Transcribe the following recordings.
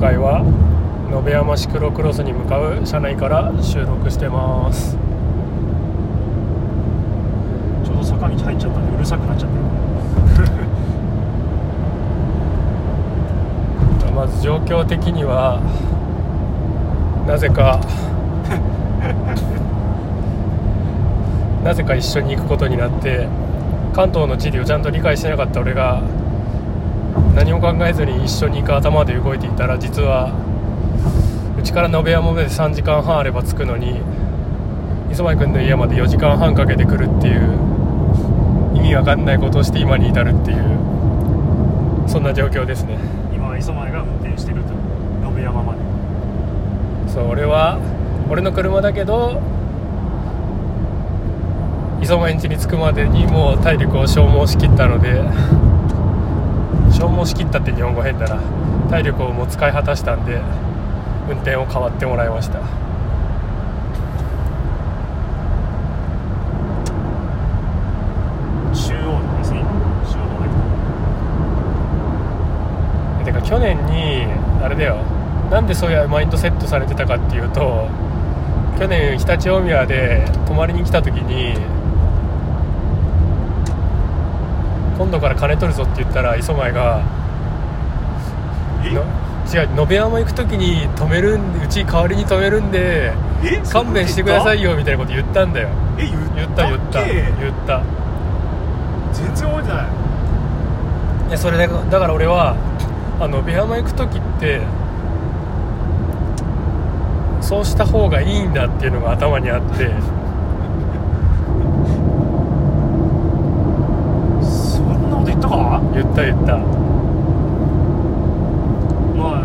回は延山シクロクロスに向かう車内から収録してます。ちょうど坂道入っちゃったんでうるさくなっちゃってる。まず状況的にはなぜか なぜか一緒に行くことになって関東の地理をちゃんと理解してなかった俺が何も考えずに一緒に行く頭で動いていたら実はうちから延山まで3時間半あれば着くのに磯前君の家まで4時間半かけてくるっていう意味わかんないことをして今に至るっていうそんな状況ですね。今は磯前が運転してると延山までそう俺は俺の車だけど磯前ん家に着くまでにもう体力を消耗しきったので消耗しきったって日本語変だな。体力をもう使い果たしたんで運転を代わってもらいました。中央道ですね今中央道だてか去年にあれだよ。なんでそういうマインドセットされてたかっていうと去年常陸大宮で泊まりに来た時に今度から金取るぞって言ったら磯前が違う延山行く時に止めるんうち代わりに止めるんでえ？え勘弁してくださいよみたいなこと言ったんだよ。え言言った言った。け言った。全然覚えてない。いやそれでだから俺はあの延山行く時ってそうした方がいいんだっていうのが頭にあってそんなこと言ったか言った言った。まあ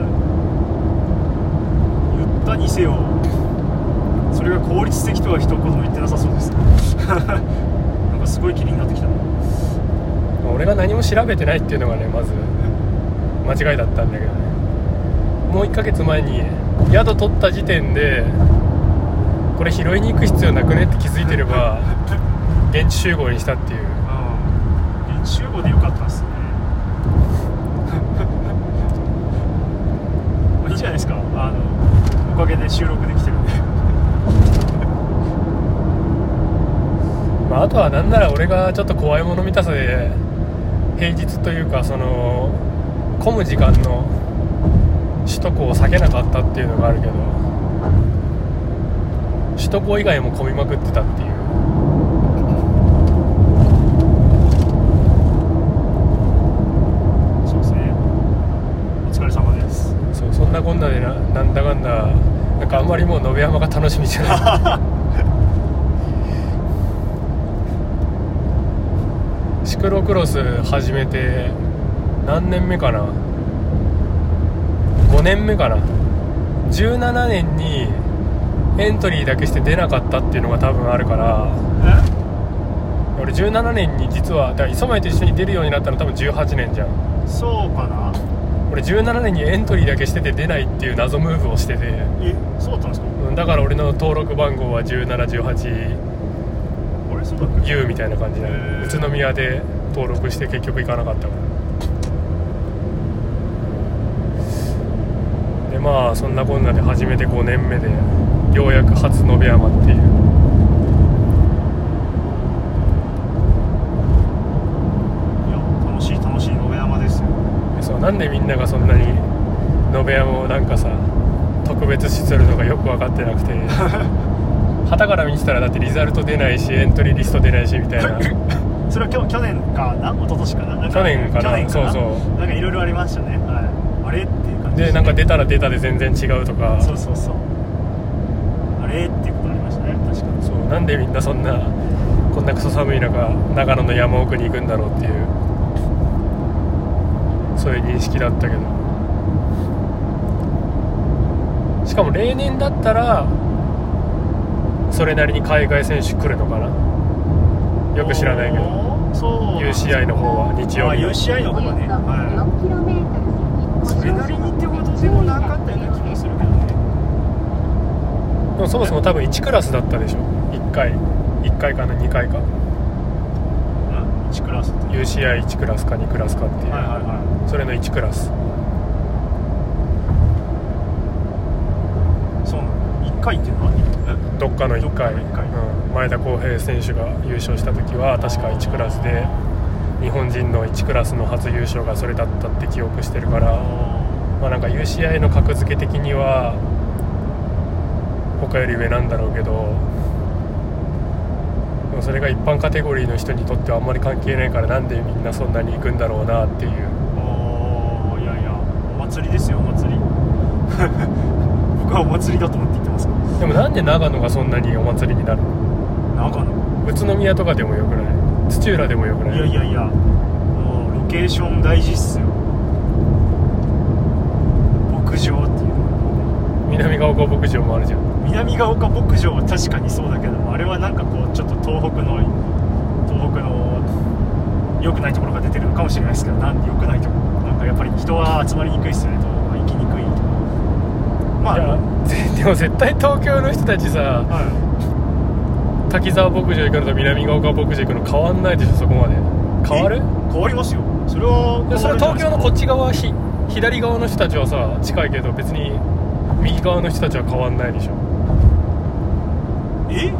言ったにせよそれが効率的とは一言も言ってなさそうです。なんかすごい気になってきた。俺が何も調べてないっていうのがねまず間違いだったんだけどね。もう1ヶ月前に宿取った時点でこれ拾いに行く必要なくねって気づいてれば 現地集合にしたっていう。うん現地集合でよかったっすねまあいいじゃないですか。あのおかげで収録できてるんで。まあ、あとはなんなら俺がちょっと怖いもの見たさで平日というかその混む時間の首都高を避けなかったっていうのがあるけど首都高以外も混みまくってたっていうですねお疲れ様ですそうそんなこんなでななんだかんだなんかあんまりもう延山が楽しみじゃない。シクロクロス始めて何年目かな？5年目かな？17年にエントリーだけして出なかったっていうのが多分あるから。俺17年に実はだから磯前と一緒に出るようになったの多分18年じゃん。えそうかな俺17年にエントリーだけしてて出ないっていう謎ムーブをしてて。えそうだったんですか？うんだから俺の登録番号は1718あれそうだっけ？U みたいな感じで宇都宮で登録して結局行かなかったから。でまあそんなこんなで始めて5年目でようやく初延山っていういや楽しい楽しい野辺山ですよでそうなんでみんながそんなに延山をなんかさ特別視するのかよく分かってなくて 旗から見てたらだってリザルト出ないしエントリーリスト出ないしみたいな。それは去去年かな？一昨年かな？去年かな？そうそう。なんかいろいろありましたね。はい。あれっていう感じでなんか出たら出たで全然違うとか。そうそうそう。あれっていうことありましたね確かに。そう。なんでみんなそんなこんなクソ寒い中長野の山奥に行くんだろうっていうそういう認識だったけど。しかも例年だったらそれなりに海外選手来るのかな？よく知らないけど。UCI の方は日曜あ日の UCI の方がね。はい。それなりにってことでもなかったような気もするけどね。でもそもそも多分1クラスだったでしょ？1回。1回かな？2回か？うん1クラスって UCI1 クラスか2クラスかっていう、はいはいはい、それの1クラス。そう1回っていうのは？どっかの1回。の1回、うん、前田航平選手が優勝した時は確か1クラスで日本人の1クラスの初優勝がそれだったって記憶してるから。まあなんか UCI の格付け的には他より上なんだろうけどそれが一般カテゴリーの人にとってはあんまり関係ないからなんでみんなそんなに行くんだろうなっていう。おーいやいやお祭りですよお祭り。僕はお祭りだと思って言ってます。かでもなんで長野がそんなにお祭りになるの？長野。宇都宮とかでもよくない？土浦でもよくない？いやいやいやもうロケーション大事っすよ。牧場っていう南ヶ丘牧場もあるじゃん南ヶ丘牧場は確かにそうだけどもあれはなんかこうちょっと東北の東北の良くないところが出てるのかもしれないですけどなんで良くないところなんかやっぱり人は集まりにくいっすよね東北は行きにくいまあでも絶対東京の人たちさは滝沢牧場行くのと南ヶ丘牧場行くの変わんないでしょそこまで。い変わる？え変わりますよ。それはでそれは東京のこっちち側ひ左側の人たちはさ近いけど別に右側の人たちは変わんないでしょえいや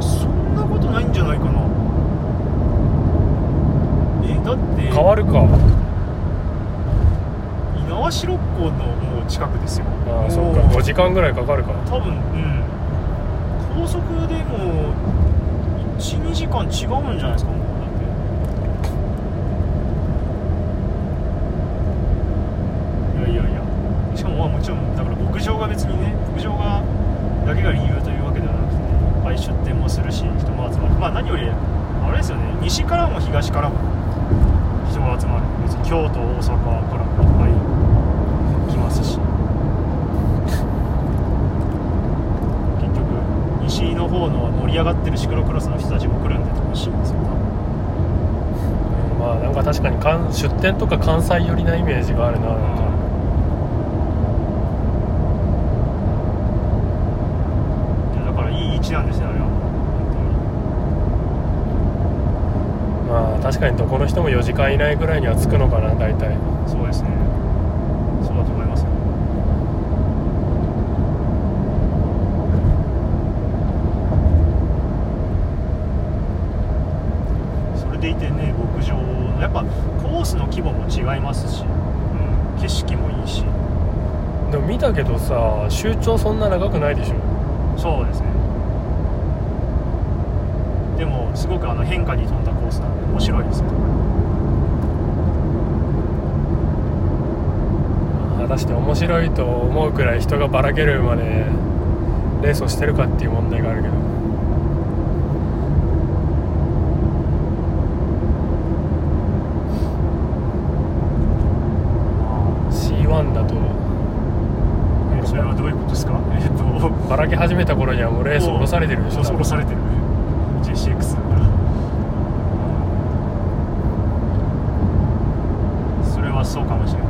そんなことないんじゃないかな。えだって変わるか。猪苗代湖のもう近くですよ。ああそっか。もう。5時間ぐらいかかるか多分うん。高速でも12時間違うんじゃないですかもうだっていやいやいやしかもまあもちろんだから牧場が別にね牧場がだけが理由というわけではなくて、ね、いっぱい出店もするし人も集まるまあ何よりあれですよね西からも東からも人が集まる別に京都大阪からもいっぱい来ますし結局西の方の盛り上がってるシクロクロスの人たちも来るんで楽しいんですよ多分うんまあなんか確かに関出店とか関西寄りなイメージがあるななんか。いやだからいい位置なんですよあれは。本まあ確かにどこの人も4時間以内ぐらいには着くのかな大体当にそうですねそうだと思いますよそれでいてね牧場やっぱコースの規模も違いますし、うん、景色もいいしでも見たけどさ周長そんな長くないでしょ。そうですね。でもすごくあの変化に富んだコースなんで面白いですよ。果たして面白いと思うくらい人がばらけるまでレースをしてるかっていう問題があるけどあ C1 だとあえそれはどういうことですかえっとばらけ始めた頃にはもうレース降ろされてる。でしょされてる JCX だから。それはそうかもしれない。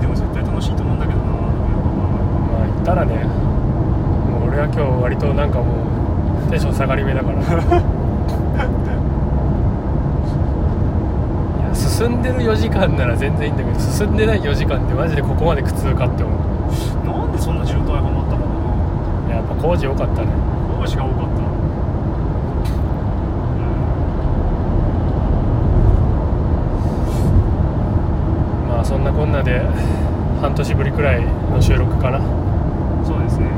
でも絶対楽しいと思うんだけどな。まあ言ったらねもう俺は今日割となんかもうテンション下がり目だから。いや進んでる4時間なら進んでない4時間ってマジでここまで苦痛かって思う。なんでそんな渋滞がまったかな。いややっぱ工事多かったね。工事が多かった。まあそんなこんなで半年ぶりくらいの収録かな。そうですね。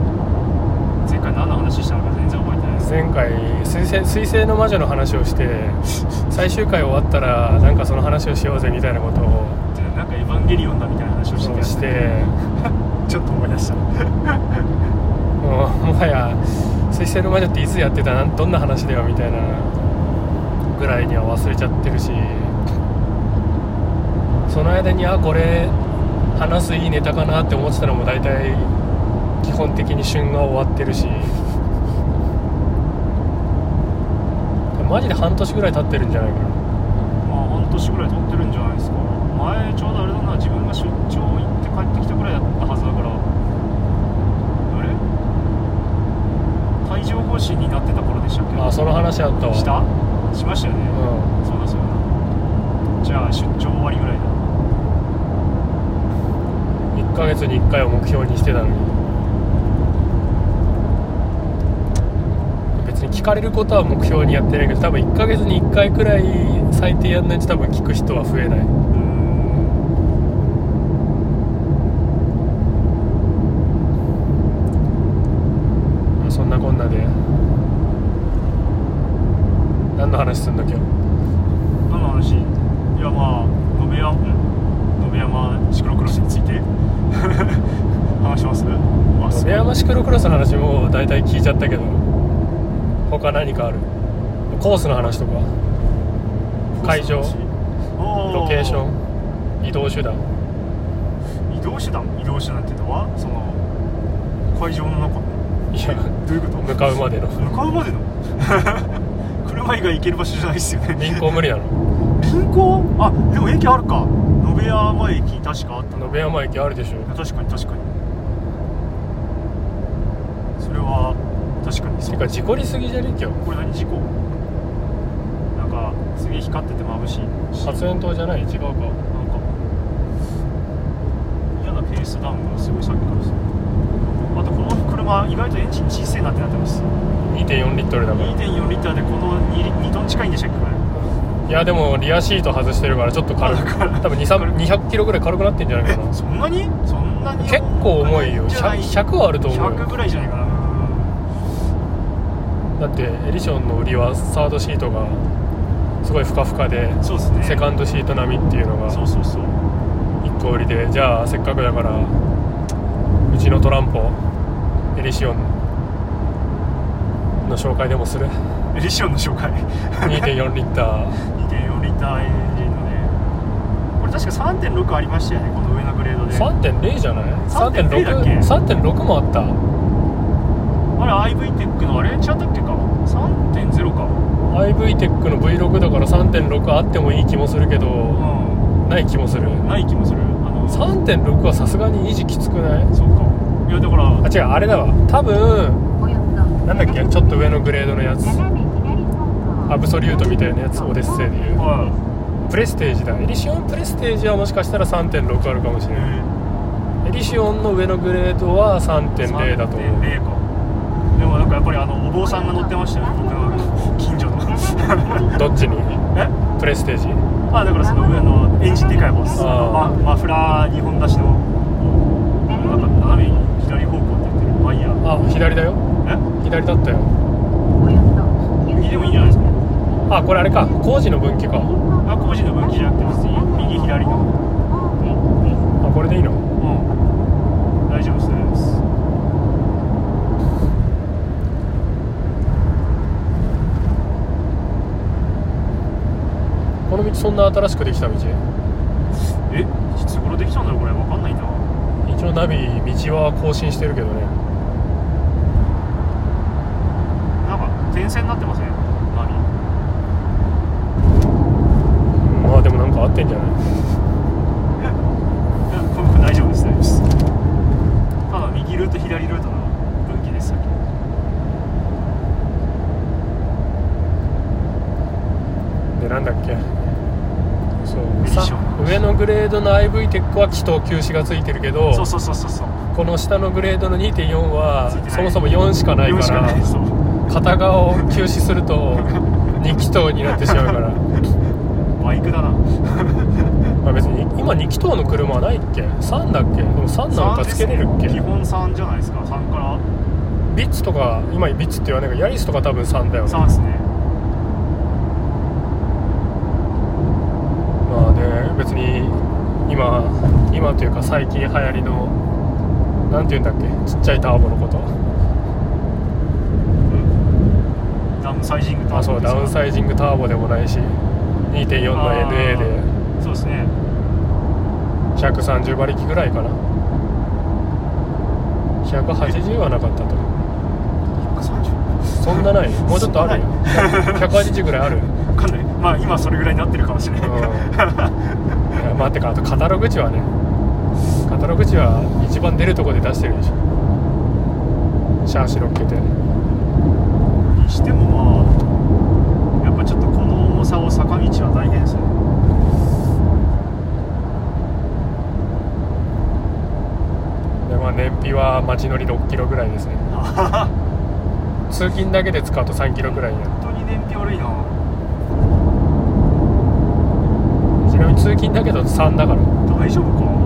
前回何の話したのか全然覚えてないです。前回水星水星の魔女の話をして最終回終わったらなんかその話をしようぜみたいなことをゲリオンだみたいな話をしてたしてちょっと思い出した。もう もはや水星の魔女っていつやってたなんどんな話だよみたいなぐらいには忘れちゃってるし。その間にあこれ話すいいネタかなって思ってたのも大体基本的に旬が終わってるし。マジで半年ぐらい経ってるんじゃないかな。まあ半年ぐらい経ってるんじゃないですか前ちょうどあれだな自分が出張行って帰ってきたぐらいだったはずだから。あれ？帯状疱疹になってた頃でしたっけ？あその話あったわ。した？しましたよね、うそうだそうだ。じゃあ出張終わりぐらいだ。1ヶ月に1回を目標にしてたのに。別に聞かれることは目標にやってないけど多分1ヶ月に1回くらい最低やんないと多分聞く人は増えないうーんまあそんなこんなで何の話すんだ今日何の話？いやまあ延山ん延山シクロクロスについて。話します？延山シクロクロスの話も大体聞いちゃったけど。他何かある？コースの話とか。会場。おロケーション。移動手段。移動手段？移動手段ってのはその会場の中の。いやどういうこと？向かうまでの。向かうまでの？車以外行ける場所じゃないですよね。輪行無理なの銀行？あでも駅あるか。延山駅確かあったな。延山駅あるでしょ。確かに確かに。それは確かにそう。てか事故りすぎじゃね？今日。これ何事故？なんかすげえ光ってて眩しい。し発煙筒じゃない？違うか。なんか。嫌なペースダウンがすごいさっきからする。あとこの車意外とエンジン小さいなってなってます。2.4リットルだから。2.4リッターでこの 2, 2トン近いんでしたっけこれ。いやでもリアシート外してるからちょっと軽く。多分2 200キロぐらい軽くなってんじゃないかな。そんなにそんなに？結構重いよ。じゃない 100, 100はあると思うよ。100ぐらいじゃないかな。だってエディションの売りはサードシートがすごいふかふかでそうですね。セカンドシート並みっていうのがそうそうそう。1個売りで。じゃあせっかくだからうちのトランポエディシオンの紹介でもする？エディションの紹介？2.4リッター。2.4リッターエンジンのねこれ確か3.6ありましたよねこの上のグレードで。3.0じゃない？3.0だっけ？3.6もあった。あれ IV テックのあれ？違ったっけか？3.0か。IV テックの V6 だから3.6あってもいい気もするけど、うない気もする。んない気もする。あの3.6はさすがに維持きつくない？そうかいやだからあ違うあれだわ。多分なんだっけ？ちょっと上のグレードのやつ。アブソリュートみたいなやつオデッセイでいう。はプレステージだ。エリシオンプレステージはもしかしたら3.6あるかもしれない。エリシオンの上のグレードは3.0だと思う。3.0か。でもなんかやっぱりあのお坊さんが乗ってましたよね僕の近所のどっちに？え？プレステージ。あだからその上のエンジンでかい方ですあー。ママフラー2本出しのなんか斜めに左方向って言ってるまあ左だよ。え？左だったよ。右でもいいんじゃないですか？あこれあれか。工事の分岐か。あ工事の分岐じゃなくて別に右左の。あこれでいいの？うん。大丈夫です。この道そんな新しくできた道？え？いつ頃できたんだろうこれ。わかんないな。一応ナビ道は更新してるけどねなんか点線になってませんナビうんまあでもなんか合ってんじゃないいや僕大丈夫です大丈夫ですただ右ルート左ルートの分岐です先でなんだっけそうエディションさ上のグレードの IV テックは気筒休止がついてるけどそうそうそうそうそう。この下のグレードの2.4はそもそも4しかない4しかから片側を休止すると2気筒になってしまうから、バイクだな。まあ、別に今2気筒の車はないっけ？3だっけ？でも3なんかつけれるっけ？基本3じゃないですか。3から。ビッツとか今ビッツって言わないけどヤリスとか多分3だよね。3ですねまあね別に今今というか最近流行りのなんて言うんだっけ？ちっちゃいターボのこと？ダウンサイジングとあそうダウンサイジングターボでもないし2.4の NA で。そうですね。130馬力ぐらいかな。180はなかったと。130そんなない？もうちょっとあるよ。180ぐらいある。わかんない。まあ今それぐらいになってるかもしれない、まあてかあとカタログ値はね働く時は一番出るとこで出してるでしょ。シャーシロッケでにしてもまあやっぱちょっとこの重さを坂道は大変ですねでまあ燃費は街乗り6キロぐらいですね。通勤だけで使うと3キロぐらいや。本当に燃費悪いな。ちなみに通勤だけど3だから。大丈夫か？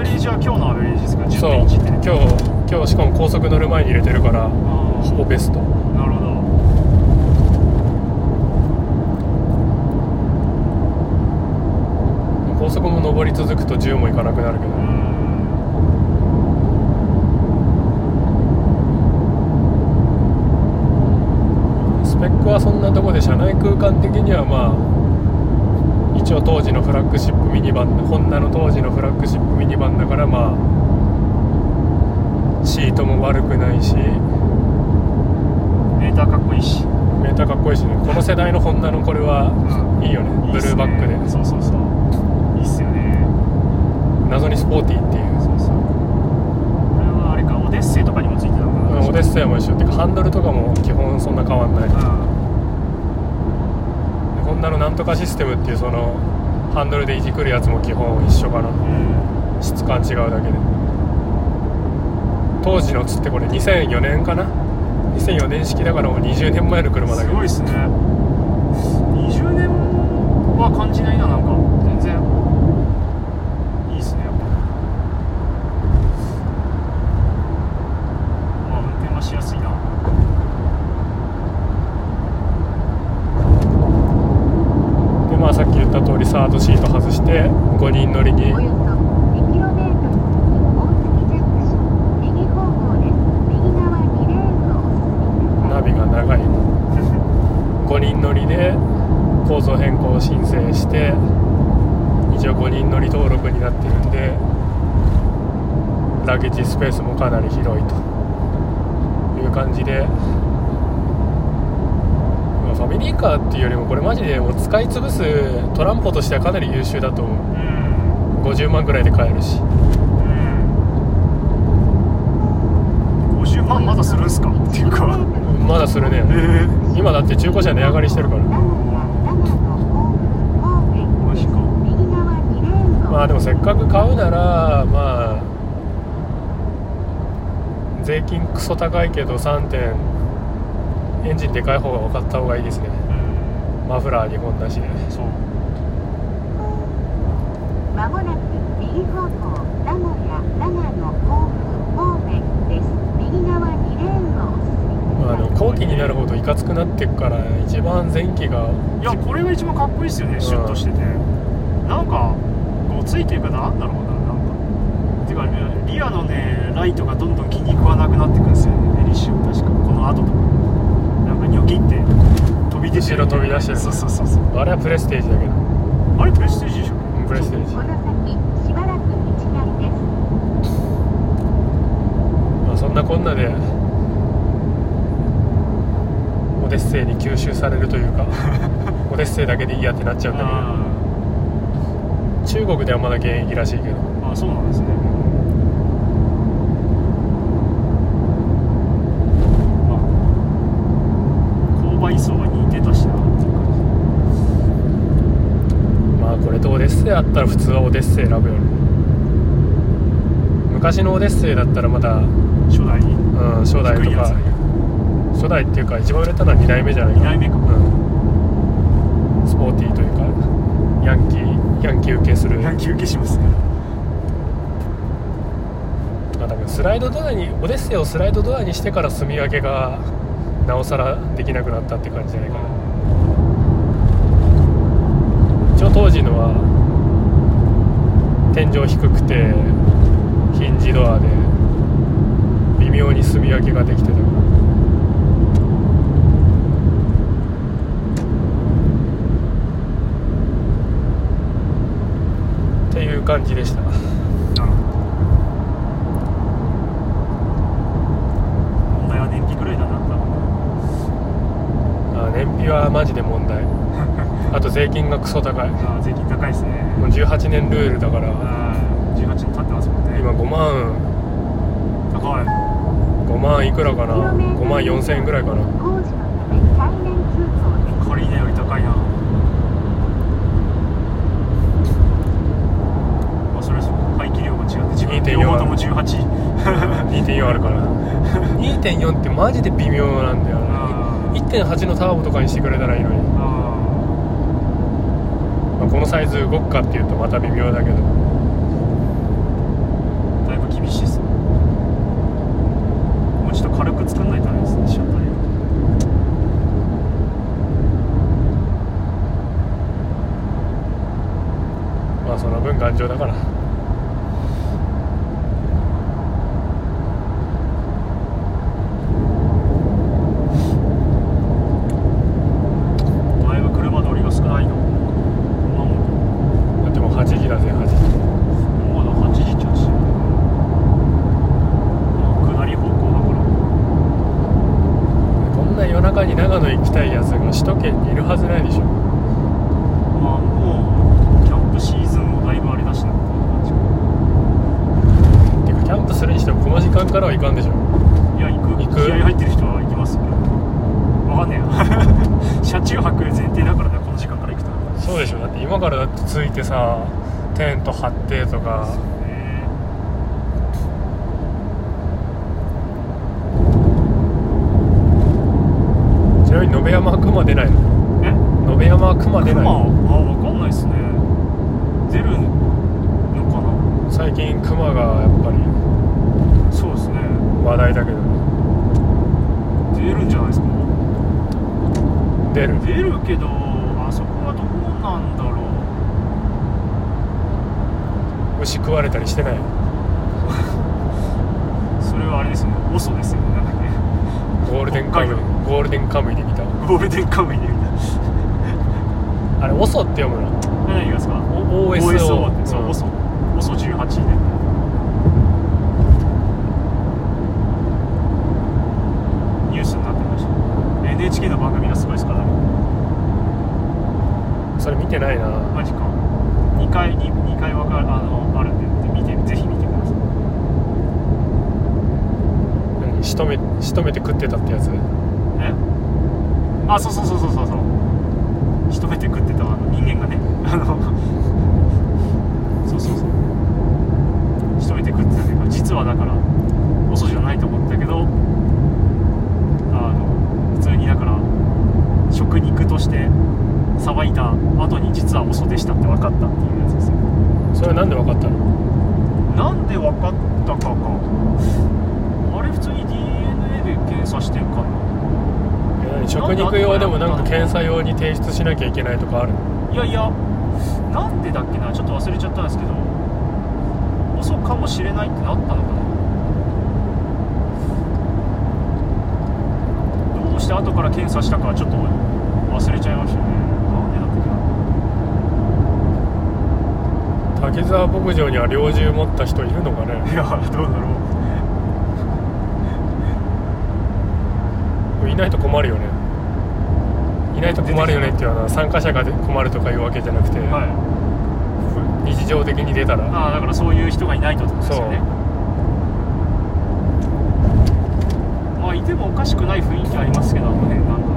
ベレージは今日のアベレージですか？そう。10.1って今日今日しかも高速乗る前に入れてるからあほぼベスト。ーなるほど。高速も上り続くと10もいかなくなるけど。スペックはそんなとこで車内空間的にはまあ一応当時のフラッグシップミニバンホンダの当時のフラッグシップミニバンだからまあシートも悪くないし。メーターかっこいいし、メーターかっこいいしね。この世代のホンダのこれはいいよね。ブルーバックで。そうそうそう。いいっすよね。謎にスポーティーっていう。そうそう。これはあれかオデッセイとかにもついてたのかな。オデッセイも一緒。っていうかハンドルとかも基本そんな変わんない。ホンダのなんとかシステムっていうそのハンドルでいじくるやつも基本一緒かな。うん、質感違うだけで。当時のつってこれ2004年かな？2004年式だからもう20年前の車だけど。すごいっすね。20年は感じないななんか全然いいっすねやっぱまあ運転はしやすいなでまあさっき言った通りサードシート外して5人乗りに。ナビが長い5人乗りで構造変更を申請して一応5人乗り登録になってるんでラゲッジスペースもかなり広いという感じで、まあ、ファミリーカーっていうよりもこれマジでもう使い潰すトランポとしてはかなり優秀だと思う。ん。う50万ぐらいで買えるし。うん。50万まだするんすか？っていうか。まだするね。ええ今だって中古車値上がりしてるから。長野や長野甲府神戸マジか。右側2レーンをまあでもせっかく買うならまあ税金クソ高いけど3点エンジンでかい方が分かった方がいいですね。うん。マフラー2本だし。ねそう。まもなく右方向名古屋長野甲府神戸です。右側2レーンをまあ後期になるほどいかつくなっていくから一番前期が。いやこれが一番かっこいいっすよねシュッとしてて。なんかごついっていうかなんだろうななんか。てかリアのねライトがどんどん気に食わなくなってくんですよねエリッシュ確か。この後とかなんかニョキって飛び出て後ろ飛び出してる。そうそうそうそう。あれはプレステージだけど。あれプレステージでしょ？うんプレステージ。この先しばらく道なりです。まあそんなこんなでオデッセイに吸収されるというか オデッセイだけでいいやってなっちゃうんだけど。あ中国ではまだ現役らしいけど。ーあそうなんですねまあ購買層が似てたしなっていう感まあこれとオデッセイあったら普通はオデッセイ選ぶよね昔のオデッセイだったらまだ、うん、じ初代初代とか初代っていうか一番売れたのは2代目じゃないか。二代目か。うん、スポーティーというかヤンキーヤンキー受けする。ヤンキー受けしますね。まあ多分スライドドアにオデッセイをスライドドアにしてから住み分けがなおさらできなくなったって感じじゃないかな。一応当時のは天井低くてヒンジドアで微妙に住み分けができてた。からっていう感じでした。なるほど問題は燃費いだな多分。あ燃費はマジで問題あと税金がクソ高い。もあー税金高いですね。う18年ルールだから。あー18年経ってますもんね。今5万。高い。5万いくらかな？5万4千円ぐらいかな。工事のため対面通行です仮値より高いな2.4両方とも18 2.4 あるから。2.4ってマジで微妙なんだよあね1.8のターボとかにしてくれたらいいのに、あまあ、このサイズ動くかっていうとまた微妙だけど。だいぶ厳しいっすね。もうちょっと軽く作んないとダメですね車体まあその分頑丈だからだいぶ車通りが少ないのこんなもんだってもう8時だぜ8時まだ8時っちゃうし下り方向だからこんな夜中に長野行きたいやつが首都圏にいるはずないでしょまあもうキャンプシーズンもだいぶあれだしなこんな感じかてかキャンプするにしてもこの時間からはいかんでしょいや行く行く気合入ってる人は行きますけどわかんねえや車中泊前提だからねこの時間から行くとそうでしょだって今からだって着いてさテント張ってとかえちなみに延山は熊出ないのー、え延山は熊出ない熊あのわかんないっすね出るのかな最近熊がやっぱりそうですね話題だけど出るんじゃないですか出る出るけどあそこはどうなんだろう牛食われたりしてないそれはあれですよねオソですよねなんだっけゴールデンカムイ北海ゴールデンカムイで見たゴールデンカムイで見あれオソって読むの？た何がですか？お OSO, OSO ってそう、うん。オソ。オソ18でニュースになってました。NHK の番組がすごいですからそれ見てないな。マジか。2回に2回わかるあのあるんで見てぜひ見てください。何？仕留め仕留めて食ってたってやつ？えあそうそうそうそうそうそう。仕留めて食ってたあの人間がね。あのそうそうそう。仕留めて食ってたけど実はだから遅じゃないと思ったけどあの普通にだから食肉としてさばいた後に実は遅でしたって分かったっていうやつですよ。それなんで分かったの？なんで分かったかか。あれ普通に DNA で検査してんかな？食肉用でもなんか検査用に提出しなきゃいけないとかあるの？いやいやなんでだっけな？ちょっと忘れちゃったんですけど遅かもしれないってなったのかな？どうして後から検査したかはちょっと忘れちゃいましたね。なんでだっけな？滝沢牧場には猟銃持った人いるのかね？いやどうだろう。いないと困るよねいないと困るよねっていうのは参加者が困るとかいうわけじゃなくて、はい。日常的に出たら。ああだからそういう人がいないとってことですよね。まあいてもおかしくない雰囲気ありますけどあの辺なんか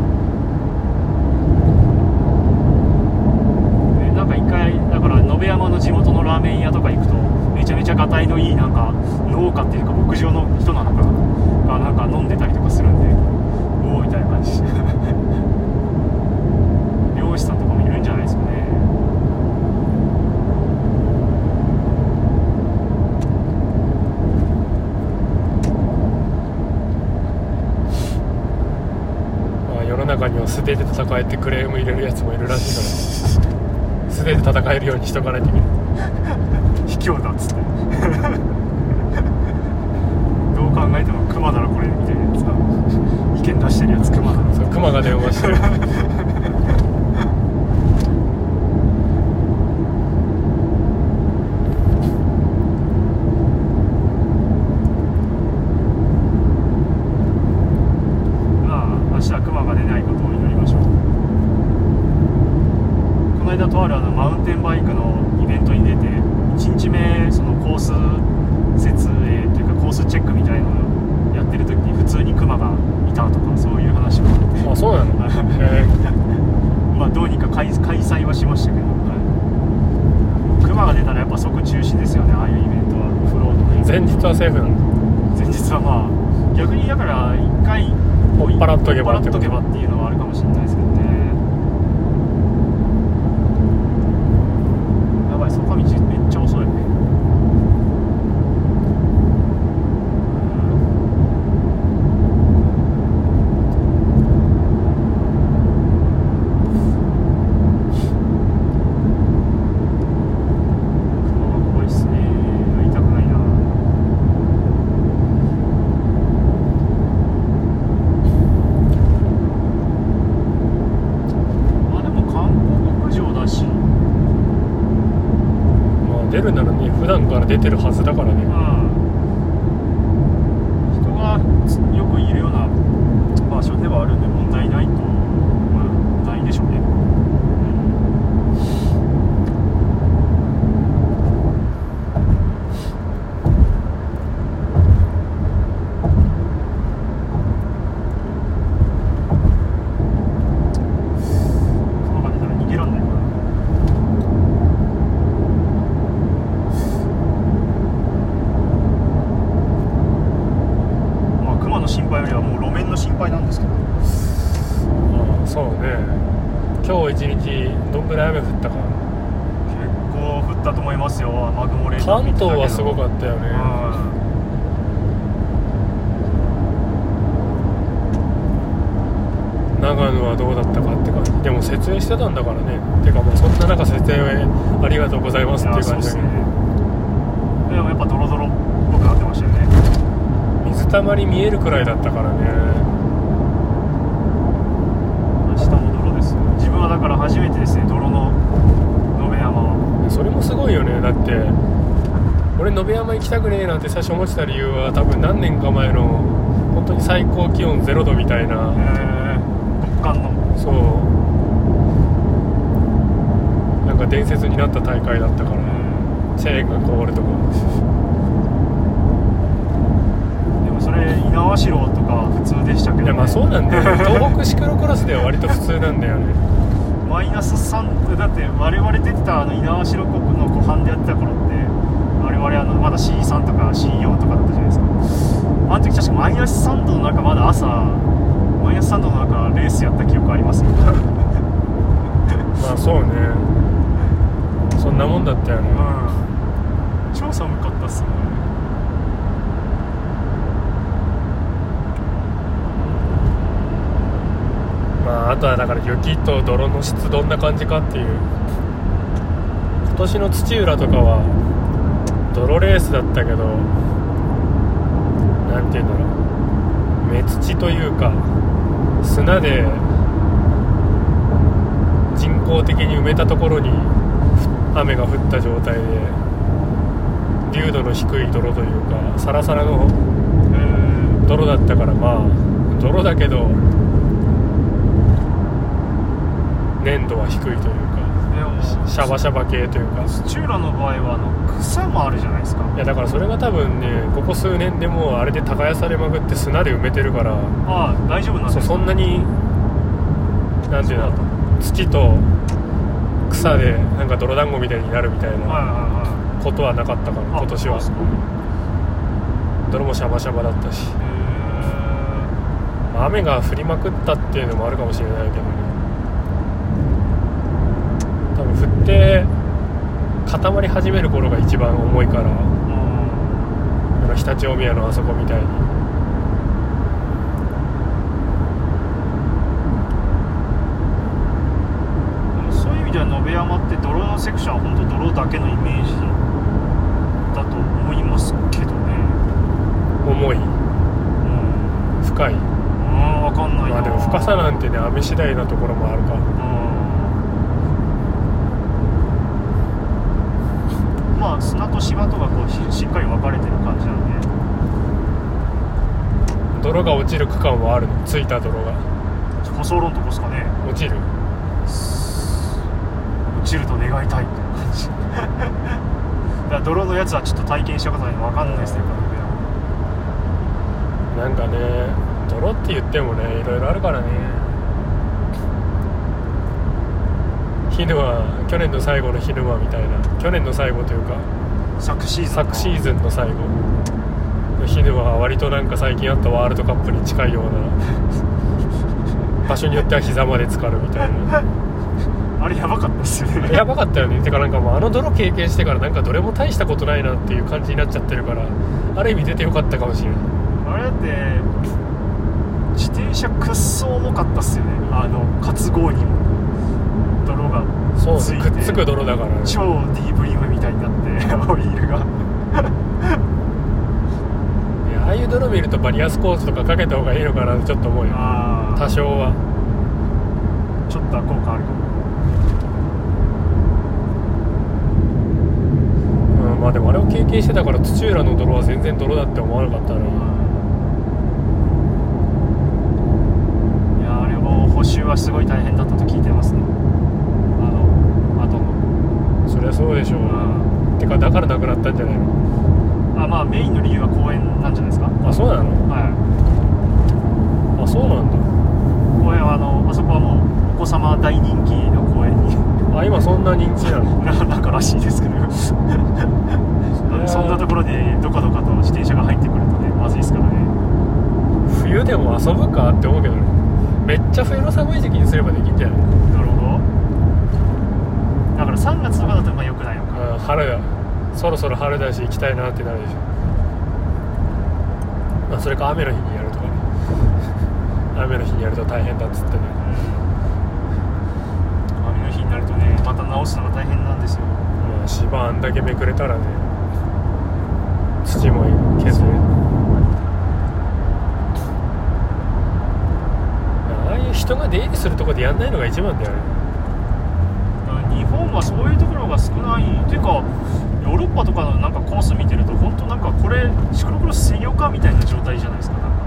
えなんか一回だから延山の地元のラーメン屋とか行くとめちゃめちゃがたいのいいなんか農家っていうか牧場の人なのかながなんか飲んでたりとかするんでおおみたいな感じ。漁師さんとかもいるんじゃないですかねまあ、世の中には素手で戦えってクレーム入れるやつもいるらしいから。素手で戦えるようにしとかないといけない。卑怯だっつって。どう考えてもクマだろこれ。みたいなやつが。意見出してるやつクマだろ。そう熊が電話してるしてたんだからね。てかもうそんな中設営ありがとうございますっていう感じだけど、でもやっぱドロドロっぽくなってましたよね。水たまり見えるくらいだったからね。下も泥です自分はだから初めてですね泥の野辺山は。それもすごいよね。だって俺延山行きたくねえなんて最初思ってた理由は多分何年か前の本当に最高気温0度みたいな。えー。極寒の。そうなんか伝説になった大会だったからチェーンが凍るとかでもそれ猪苗代とか普通でしたけど、ね、いやまあそうなんだよ。ね東北シクロクロスでは割と普通なんだよね。マイナス3だって我々出てたあの猪苗代国の湖畔でやってた頃って我々あのまだ C3 とか C4 とかだったじゃないですか。あの時確かマイナス3度の中まだ朝マイナス3度の中レースやった記憶ありますよ。まあそうね。そんなもんだったよね。うん。超寒かったっすねまああとはだから雪と泥の質どんな感じかっていう。今年の土浦とかは泥レースだったけどなんて言うんだろう。目土というか砂で人工的に埋めたところにふ雨が降った状態で流度の低い泥というかサラサラのえ泥だったからまあ泥だけど粘度は低いというかシャバシャバ系というか。土浦の場合はあの草もあるじゃないですか。いやだからそれが多分ねここ数年でもうあれで耕されまくって砂で埋めてるから。ああ大丈夫なんそですかそんなになんていうの土と草でなんか泥団子みたいになるみたいはいなことはなかったからあ今年は。泥もシャバシャバだったし。へ雨が降りまくったっていうのもあるかもしれないけどね。多分降って固まり始める頃が一番重いから。常陸大宮のあそこみたいにそういう山って泥のセクションは本当泥だけのイメージだと思いますけどね。重い。うん。深い。うん分かんないな。まあでも深さなんてね雨次第なところもあるか。らうん。まあ砂と芝とかこうししっかり分かれてる感じなんで。泥が落ちる区間はあるの？ついた泥が。舗装路のとこですかね。落ちる？落ちると願いたいみたいな感じだから泥のやつはちょっと体験したことないんで分かんないですねこのなんかね泥って言ってもねいろいろあるからね。ヒヌは去年の最後のヒヌマみたいな。去年の最後というか昨シーズンの。昨シーズンの最後。ヒヌは割となんか最近あったワールドカップに近いような。場所によっては膝まで浸かるみたいなあれやばかったっすよね。やばかったよね。てかなんかもうあの泥経験してからなんかどれも大したことないなっていう感じになっちゃってるからある意味出てよかったかもしれないあれだって自転車くっそ重かったっすよね。あの活合にも。泥がそうくっつく泥だから。ね超ディープリムみたいになってオイールが。いやああいう泥見るとバリアスコースとかかけた方がいいのかなってちょっと思うよ。あ多少は。ちょっとは効果あるかもうんまあでもあれを経験してたから土浦の泥は全然泥だって思わなかったな。いやあれも補修はすごい大変だったと聞いてますね。あの後の。そりゃそうでしょう。てかだからなくなったんじゃないの？あまあメインの理由は公園なんじゃないですか？あそうなの？はい。あそうなんだ。公園はあのあそこはもうお子様大人気の公園にあ今そんな人気なのななんからしいですけど。そんなところでどかどかと自転車が入ってくるとねまずいですからね。冬でも遊ぶかって思うけどね。めっちゃ冬の寒い時期にすればできんじゃない？なるほど。だから3月とかだとまあ良くないのか。あ春だ。そろそろ春だし行きたいなってなるでしょ。まあそれか雨の日にやるとかね。雨の日にやると大変だっつってね雨の日になるとねまた直すのが大変なんですよまあ芝あんだけめくれたらね土も削れるああいう人が出入りするとこでやんないのが一番だよね。日本はそういうところが少ないっていうかヨーロッパとかのなんかコース見てると本当なんかこれシクロクロス専用かみたいな状態じゃないですか。なんか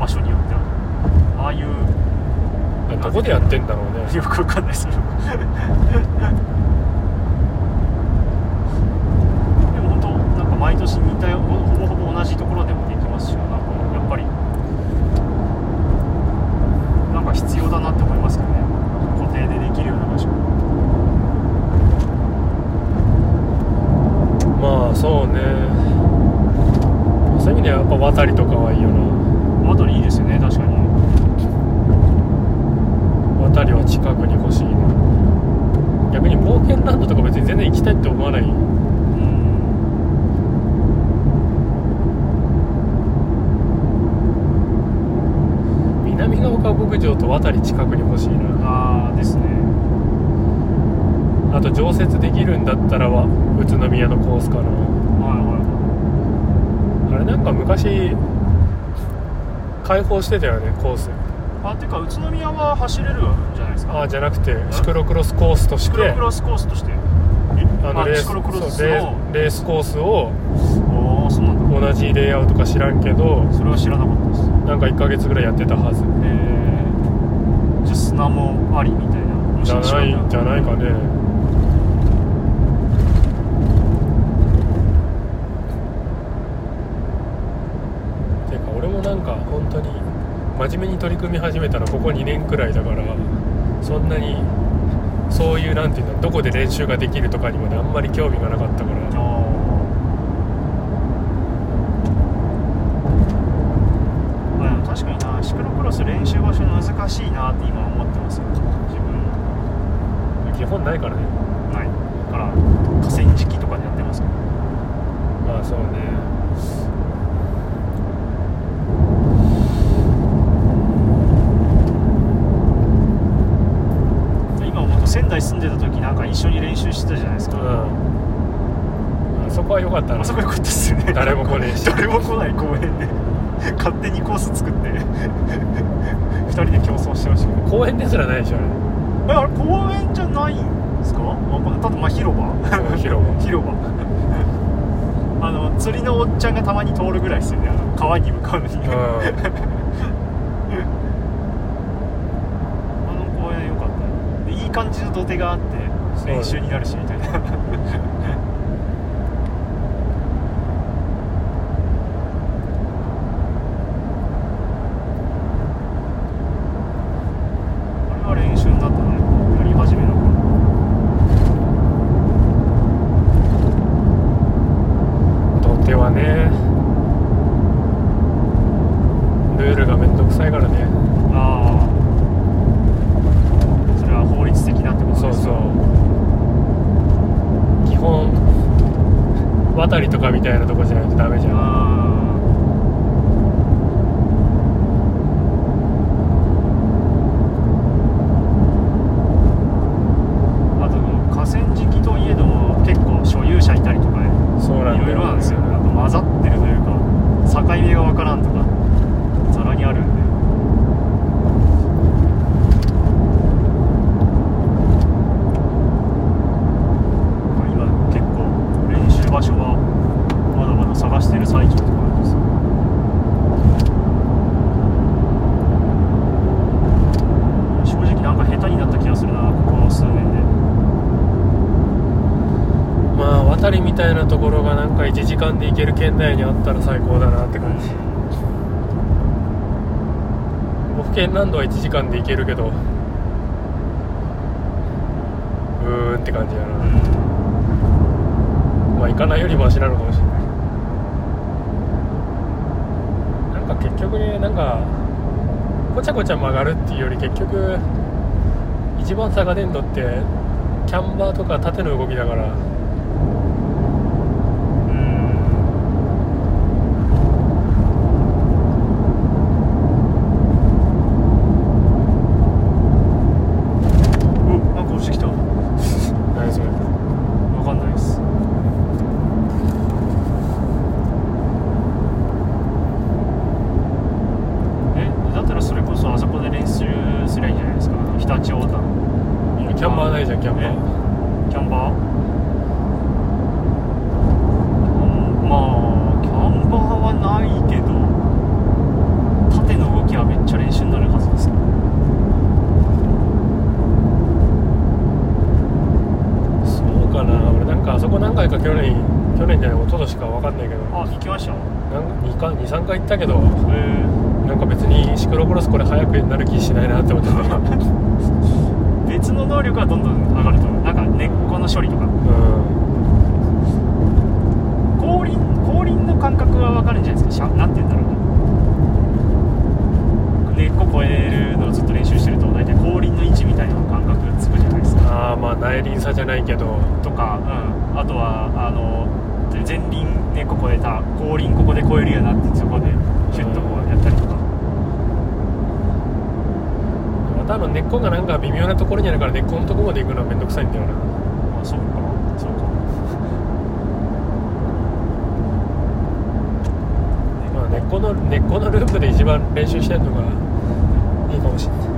場所によっては。ああいうどこでやってんだろうね。よくわかんないですけどでも本当なんか毎年似たよほほぼほぼ同じところでもできますしなんかやっぱりなんか必要だなって思いますけどね。固定でできるような場所。まあそうね。そういう意味ではやっぱ渡りとかはいいよな。あといいですよね確かに。渡りは近くに欲しいな。逆に冒険ランドとか別に全然行きたいって思わないうん南ヶ丘牧場と渡り近くに欲しいな。ああですね。あと常設できるんだったらは宇都宮のコースかなはいはあれなんか昔開放してたよねコース。いあてか宇都宮は走れるんじゃないですか？ああじゃなくてシクロクロスコースとして。シクロクロスコースとして。あのレースレの。ースコースを同じレイアウトか知らんけどそれは知らなかったです。なんか1ヶ月ぐらいやってたはず砂もありみたいなじゃないじゃないかね。てか俺もなんか本当に真面目に取り組み始めたのここ2年くらいだからそんなにそういうなんていうのどこで練習ができるとかにまであんまり興味がなかったからあーまあでも確かになシクロクロス練習場所難しいなって今思ってます。よ自分。基本ないからね。ないから。河川敷とかでやってますけど。まあそうね。仙台住んでた時なんか一緒に練習してたじゃないですか、うん。あそこは良かったな。あそこよかったっすよね。誰も来ねえし。誰も来ない公園で 勝手にコース作って 二人で競争してましたけど公園ですらないでしょあれ。えあれ公園じゃないんですか？わかんない。ただまあ広場。広場。広場。あの釣りのおっちゃんがたまに通るぐらいですよね。あの川に向かうのに、あのう公園良かった。でいい感じの土手があって練習になるしみたいなあれは練習になったねやり始めの頃ん土手はねルールがめんどくさいからねああそれは法律的なってことですかそうそう基本渡りとかみたいなとこじゃないとダメじゃんあーあと河川敷といえども結構所有者いたりとかねそうなんだいろいろなんですよなんか混ざってるというか境目がわからんとかざらにあるんで今結構練習場所はまだまだ探してる最中とかなんです正直なんか下手になった気がするなここ数年でまあ渡りみたいなところがなんか1時間で行ける県内にあったら最高だなって感じオフ県ランドは1時間で行けるけどうーんって感じやな、まあ行かないよりマシなのかもしれない。なんか結局ねなんかごちゃごちゃ曲がるっていうより結局一番差が出んのってキャンバーとか縦の動きだからおなんか落ちてきたわ何それかんないですえだったらそれこそあそこで練習すりゃいいんじゃないですか常陸太田のキャンバーないじゃんキャンバーえキャンバーうんまあキャンバーはないけど縦の動きはめっちゃ練習になるはずですよそうかな俺なんかあそこ何回か去年去年じゃない一昨年か分かんないけどあ行きました23回行ったけどえなんか別にシクロクロスこれ速くなる気しないなって思ってた。ー、別の能力はどんどん上がると思う。なんか根っこの処理とか。うん。後輪後輪の感覚は分かるんじゃないですか。しゃなんて言うんだろうな。根っこ超えるのをずっと練習してると大体後輪の位置みたいな感覚つくじゃないですか。ああまあ内輪差じゃないけど。とか、うん、あとはあの前輪根っこ超えた後輪ここで超えるよなってそこでシュッとこうやったりとか。またあの根っこがなんか微妙なところにあるから根っこのところまで行くのはめんどくさいんだよな。まあそうか。そうか。まあ根っこの根っこのループで一番練習してるのがいいかもしれない。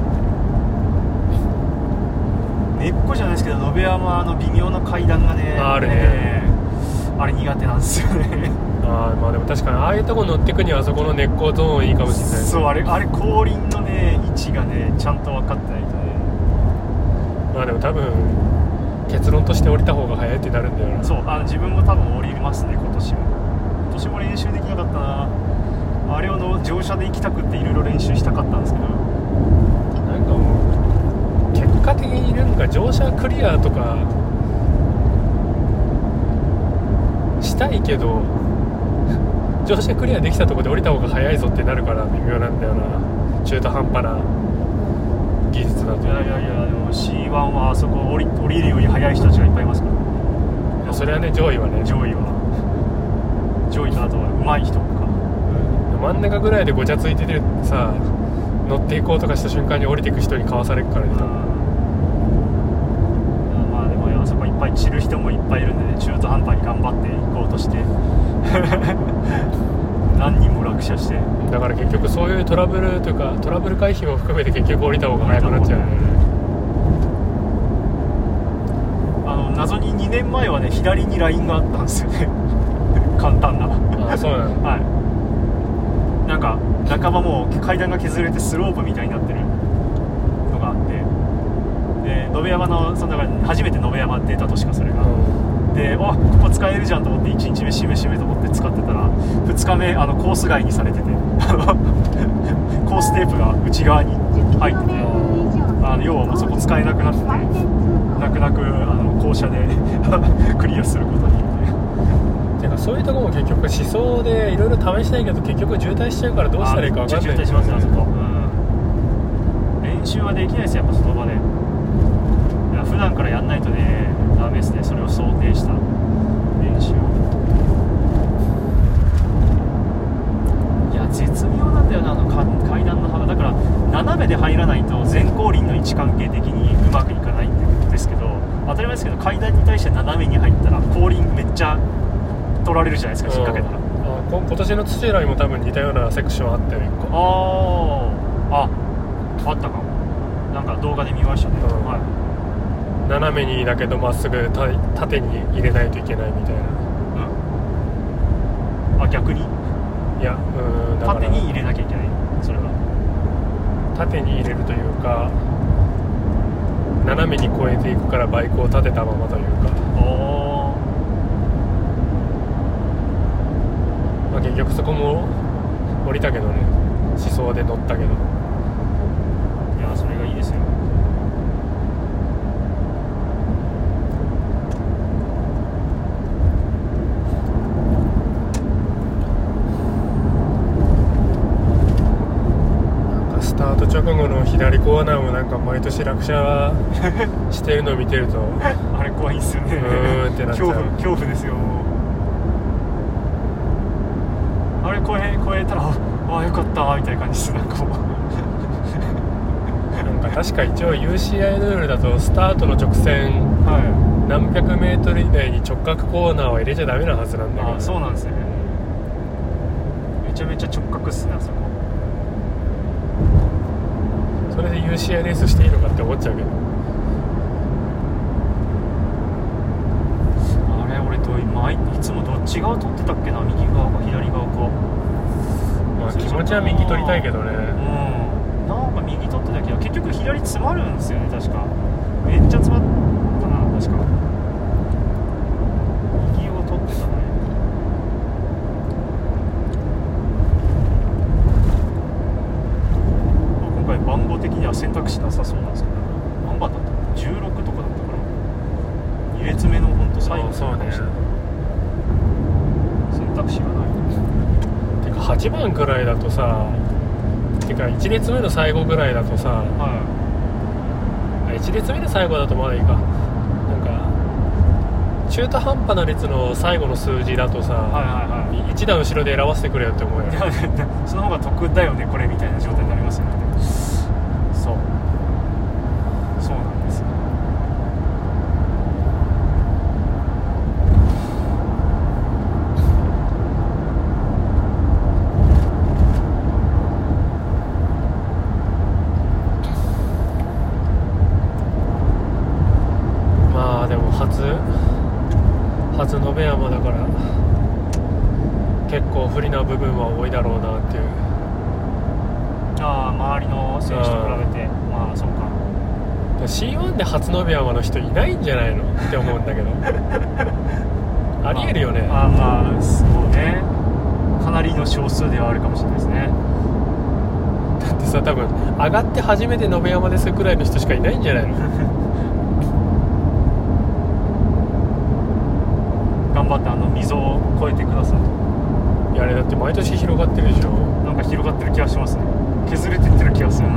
根っこじゃないですけど延山の微妙な階段がねああるね。えーあれ苦手なんですよねああまあでも確かにああいうとこ乗ってくにはあそこの根っこゾーンいいかもしれない。そうあれあれ後輪のね位置がねちゃんと分かってないとね。まあでも多分結論として降りた方が早いってなるんだよな。そうあの自分も多分降りますね今年も。今年も練習できなかったな。あれをの乗車で行きたくっていろいろ練習したかったんですけど。なんかもう結果的になんか乗車クリアとかしたいけど乗車クリアできたところで降りた方が早いぞってなるから微妙なんだよな。中途半端な技術だと。いやいやいやでも C1 はあそこ降り降りるより速い人たちがいっぱいいますから。いやそれはね上位はね。上位は。上位とあとは上手い人とか。真ん中ぐらいでごちゃついててさ乗っていこうとかした瞬間に降りていく人にかわされるからね。まあでもあそこいっぱい散る人もいっぱいいるんでね中途半端に頑張っていこうとして 落車して。だから結局そういうトラブルというかトラブル回避も含めて結局降りた方が早くなっちゃう。ねあの謎に2年前はね左にラインがあったんですよね。簡単な。あそうなの？はい。なんか半ばもう階段が削れてスロープみたいになってるのがあって。で延山のその中に初めて延山出た年かそれが、であここ使えるじゃんと思って1日目しめしめと思って使ってたら2日目あのコース外にされてて コーステープが内側に入っててあの要はもうそこ使えなくなってて泣く泣くあの校舎で クリアすることに。ていうかそういうとこも結局思想でいろいろ試したいけど結局渋滞しちゃうからどうしたらいいか分かんない。渋滞しますねあそこ、うん、練習はできないですよやっぱその場で。いや普段からやんないとねダメですねそれを想定した練習いや絶妙なんだよなあのか階段の幅だから斜めで入らないと前後輪の位置関係的にうまくいかないんですけど当たり前ですけど階段に対して斜めに入ったら後輪めっちゃ取られるじゃないですか引っ掛けたら、今年の土浦にも多分似たようなセクションあったよ一個。ああああったかも。なんか動画で見ましたね、うん。はい斜めにだけどまっすぐた縦に入れないといけないみたいな。うんあ逆に？いやうんだから。縦に入れなきゃいけない。それは縦に入れるというか斜めに越えていくからバイクを立てたままというか、おまあ、結局そこも降りたけどね。思想で乗ったけど。いやそれがいいですよなんかスタート直後の左コーナーもなんか毎年落車してるのを見てると あれ怖いっすよね。うーんってなっちゃう。恐怖恐怖ですよあれ越え越えたらああよかったみたいな感じですなんかもう。なんか確か一応 UCI ルールだとスタートの直線はい。何百メートル以内に直角コーナーは入れちゃダメなはずなんだけど。あそうなんですね。めちゃめちゃ直角っすねあそこそれでスしていいのかって思っちゃうけど。あれ俺どう今いいつもどっち側取ってたっけな？右側か左側か。まあ気持ちは右取りたいけどね。うん。なんか右取ってたけど結局左詰まるんですよね確か。めっちゃ詰まったな確か右を取ってたね今回番号的には選択肢なさそうなんですけど何番だったの16とかだったから2列目の本当最後あそうね選択肢がないてか8番くらいだとさてか1列目の最後ぐらいだとさはあ1列目の最後だとまだいいか。なんか中途半端な列の最後の数字だとさ、いはいはいはい。1段後ろで選ばせてくれよって思うよいや その方が得だよねこれみたいな状態になりますよねそうそうなんですよまあでも初初延山だから結構不利な部分は多いだろうなっていうああ周りの選手と比べてまあそうか C1 で初延山の人いないんじゃないのって思うんだけどありえるよねまあまあそうねかなりの少数ではあるかもしれないですねだってさ多分上がって初めて延山ですくらいの人しかいないんじゃないの？頑張ってあの溝を越えてください。いやあれだって毎年広がってるでしょ。なんか広がってる気がしますね。削れてってる気がするな。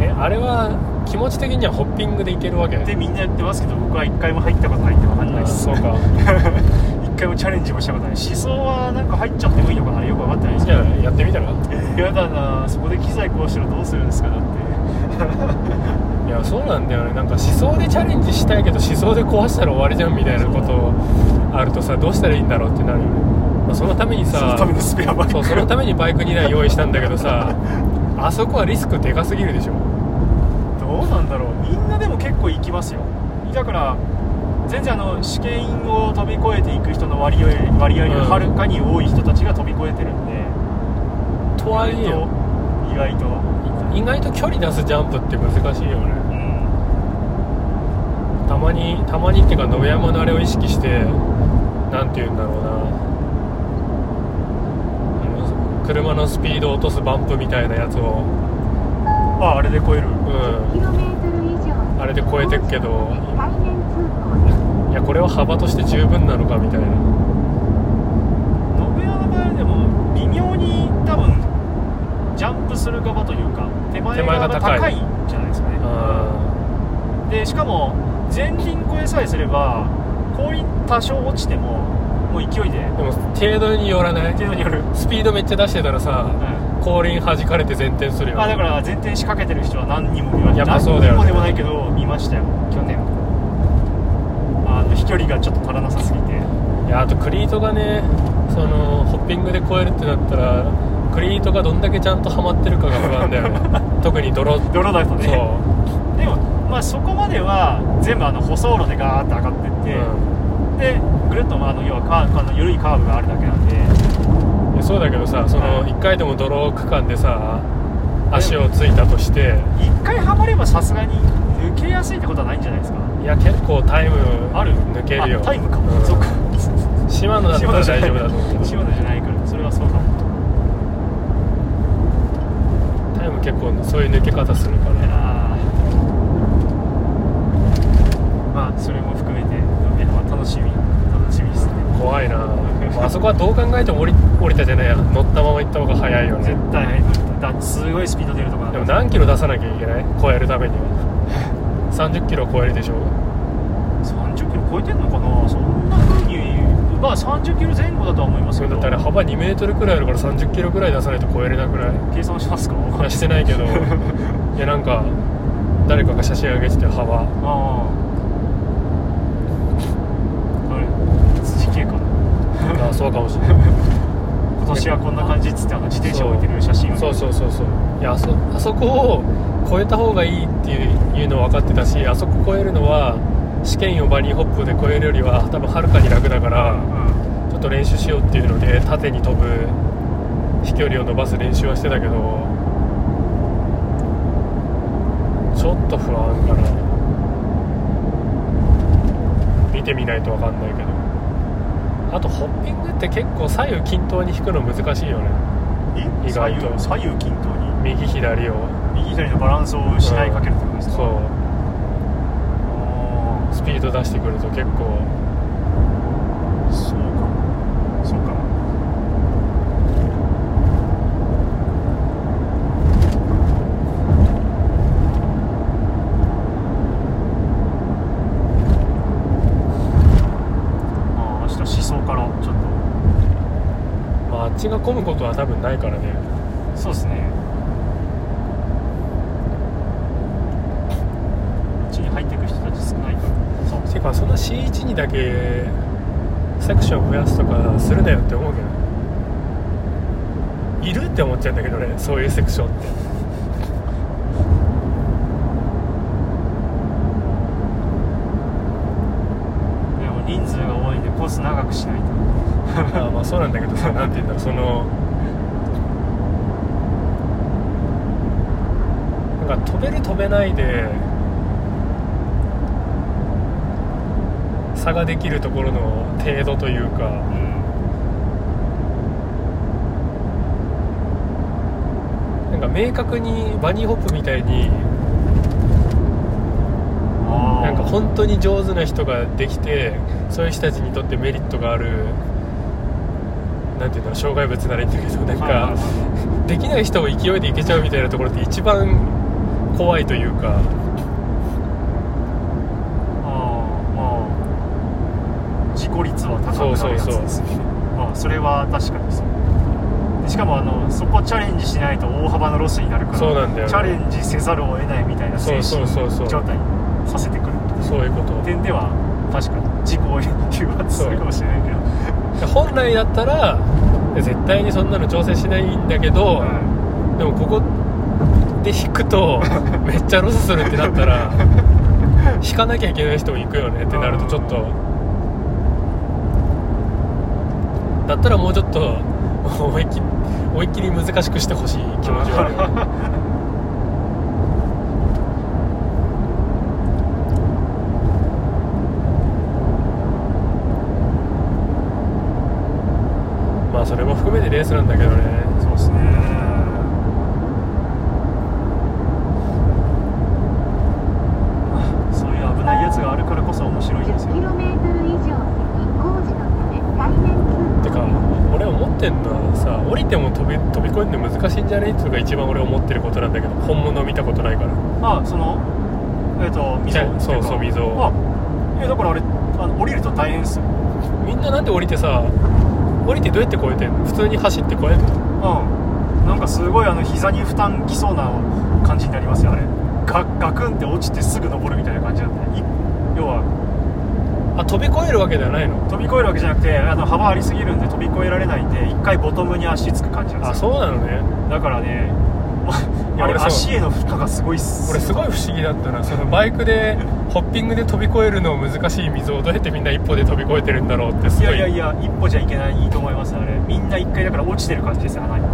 えあれは気持ち的にはホッピングでいけるわけ？でみんなやってますけど僕は一回も入ったことないんで分かんないあですそうか。一 回もチャレンジもしたことない。思想はなんか入っちゃってもいいのかな？よく分かってないですじゃあやってみたら？いやだなそこで機材壊したらどうするんですかだって。やそうなんだよね。なんか思想でチャレンジしたいけど思想で壊したら終わりじゃんみたいなことあるとさどうしたらいいんだろうってなるよね、まあ、そのためにさそのためのスペアバイク。そうそのためにバイク2台用意したんだけどさ あそこはリスクでかすぎるでしょ。どうなんだろう。みんなでも結構行きますよ。だから全然あの試験員を飛び越えていく人の割合割合よはるかに多い人たちが飛び越えてるんで、とはいえ。よ意外と。意外と距離出すジャンプって難しいよね。うん。たまにたまにっていうか野山のあれを意識してなんて言うんだろうな。あの車のスピードを落とすバンプみたいなやつを。ああれで超える。うん。10km 以上あれで超えてくけど。対面通行ですいやこれは幅として十分なのかみたいな。信長の場合でも微妙に多分ジャンプする側というか手前側が高い。じゃないですかね。あでしかも前輪越えさえすれば後輪多少落ちてももう勢いで。ーでも程度によらない？程度による、スピードめっちゃ出してたらさうん。後輪弾かれて前転するよあだから前転しかけてる人は何人も見ましたやっぱそうだよね。何人もでもないけど見ましたよ。去年飛距離がちょっと足らなさすぎて。いやあとクリートがねそのホッピングで越えるってなったらクリートがどんだけちゃんとはまってるかが不安だよね。特に泥。泥だとね。そでもまあそこまでは全部あの舗装路でガーッと上がってって、う、でぐるっとまああの要はカーあの緩いカーブがあるだけなんで。うん、そうだけどさそのはい。1回でも泥区間でさ足をついたとして。一回はまればさすがに抜けやすいってことはないんじゃないですかいや結構タイムある抜けるよ。あタイムか、うん。そっか。島野だったら大丈夫だと思う 島野じゃないからそれはそうかも。タイム結構そういう抜け方するから。まあそれも含めて楽しみ。楽しみですね。怖いな。あそこはどう考えても降り 降りたじゃないや。乗ったまま行った方が早いよね。絶対だすごいスピード出るとこなんでだも何キロ出さなきゃいけない？超えるためには30キロ超えるでしょ30キロ超えてんのかな？そんな風にまあ30キロ前後だとは思いますけど。だってあれ幅2メートルくらいあるから30キロくらい出さないと超えれなくない？計算しますか？してないけど。いやなんか誰かが写真上げてて幅。ああ。あれ辻系かな？あそうかもしれない。今年はこんな感じっつってあの自転車置いてる写真を。そうそうそうそう。いやあそあそこを超えた方がいいっていういうのは分かってたしあそこ超えるのは試験をバニーホップで超えるよりは多分はるかに楽だからうちょっと練習しようっていうので縦に飛ぶ飛距離を伸ばす練習はしてたけどちょっと不安かな。見てみないと分かんないけど。あとホッピングって結構左右均等に引くの難しいよね。意外と。左右左右均等に？右左を右左のバランスを失いかけるってことですか、そう。あスピード出してくると結構。ーそうか。そうか。ああ明日思想からちょっまああっちが混むことは多分ないからねとそうですねこっちに入っていく人たち少ないからそうてかそんな C1 にだけセクション増やすとかするなよって思うけどいるって思っちゃうんだけどねそういうセクションって。でも人数が多いんでコース長くしないと。あまあそうなんだけどさ なんて言うんだろうそのなんか飛べる飛べないで差ができるところの程度というか。なんか明確にバニーホップみたいにあなんか本当に上手な人ができてそういう人たちにとってメリットがあるなんていうんだろう障害物ならいいんだけどなんかできない人も勢いでいけちゃうみたいなところって一番怖いというかああまあ事故率は高くなるやつですね。まあそれは確かにそう。でしかもあのそこチャレンジしないと大幅なロスになるからそうなんだよね。チャレンジせざるを得ないみたいな精神状態にさせてくるそういうこと。点では確かに事故を誘発するかもしれないけど。本来だったら絶対にそんなの調整しないんだけど、うんでもここで引くと めっちゃロスするってなったら引かなきゃいけない人も行くよねってなるとちょっとだったらもうちょっと思いっきり思いっきり難しくしてほしい気持ちはあるまあそれも含めてレースなんだけどねそうですねそういう危ないやつがあるからこそ面白いんですよ 10km 飛び飛び越えるの難しいんじゃねっていうのが一番俺思ってることなんだけど本物見たことないからあそのえっ、と溝じゃそうそう溝あいやだからあれあの降りると大変っすよみんななんで降りてさ降りてどうやって越えてんの普通に走って越えんのうん。なんかすごいあの膝に負担きそうな感じになりますよあれ。ガガクンって落ちてすぐ登るみたいな感じなんで。い要は。あ飛び越えるわけではないの？飛び越えるわけじゃなくてあの幅ありすぎるんで飛び越えられないんで一回ボトムに足つく感じなんあですよ。そうなのね。だからねあれ足への負荷がすごいっす俺すごい不思議だったな。そのバイクでホッピングで飛び越えるの難しい溝をどうやってみんな一歩で飛び越えてるんだろうってすごい。いやいやいや一歩じゃいけないと思いますあれ。みんな一回だから落ちてる感じですよ穴に。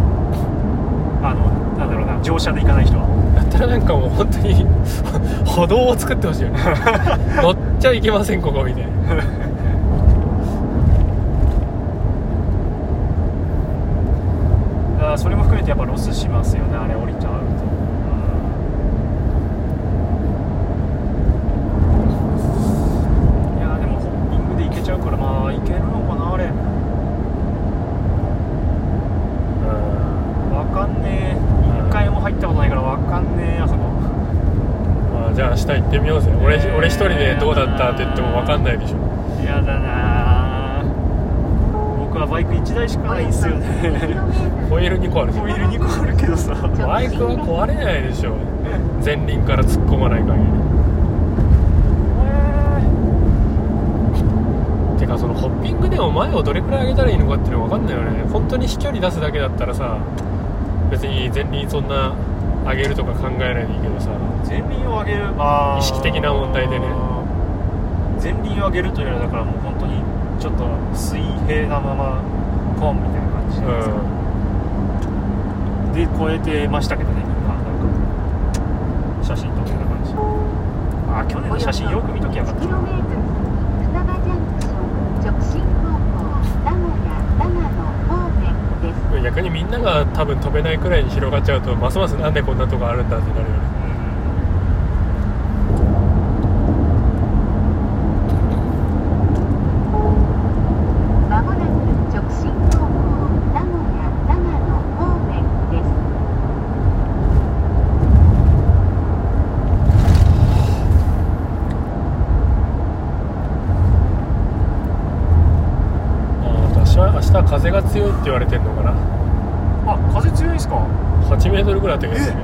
あのなんだろうな乗車で行かない人は。だったらなんかもう本当に 歩道を作ってほしいよね。乗っちゃいけませんここみたいなだからそれも含めてやっぱロスしますよねあれ降りちゃうと、うん。いやでもホッピングで行けちゃうからまあ行けるのかなあれ。わかんねえ。一回も入ったことないからわかんねえあそこ。まあじゃあ明日行ってみようぜ。俺俺一人でどうだったって言っても分かんないでしょ。やだなバイク1台しかないんすよね。ホイール2個あるホイール2個あるけどさ。バイクは壊れないでしょ。前輪から突っ込まない限り。てかそのホッピングでも前をどれくらい上げたらいいのかっていうの分かんないよね。本当に飛距離出すだけだったらさ別に前輪そんな上げるとか考えないでいいけどさ。前輪を上げる意識的な問題でね。前輪を上げるというよりはだからもう本当にちょっと水平なままポンみたいな感じですか、ん。で超えてましたけどねみんな。なんか写真撮ってた感じ。あ去年の写真よく見ときゃよかった逆にみんなが多分飛べないくらいに広がっちゃうとますますなんでこんなとこあるんだってなるよねまもなく直進方向名古屋長野方面ですあ私は明日は風が強いって言われてんのかな。あ風強いですか？8メートルぐらいあった気がする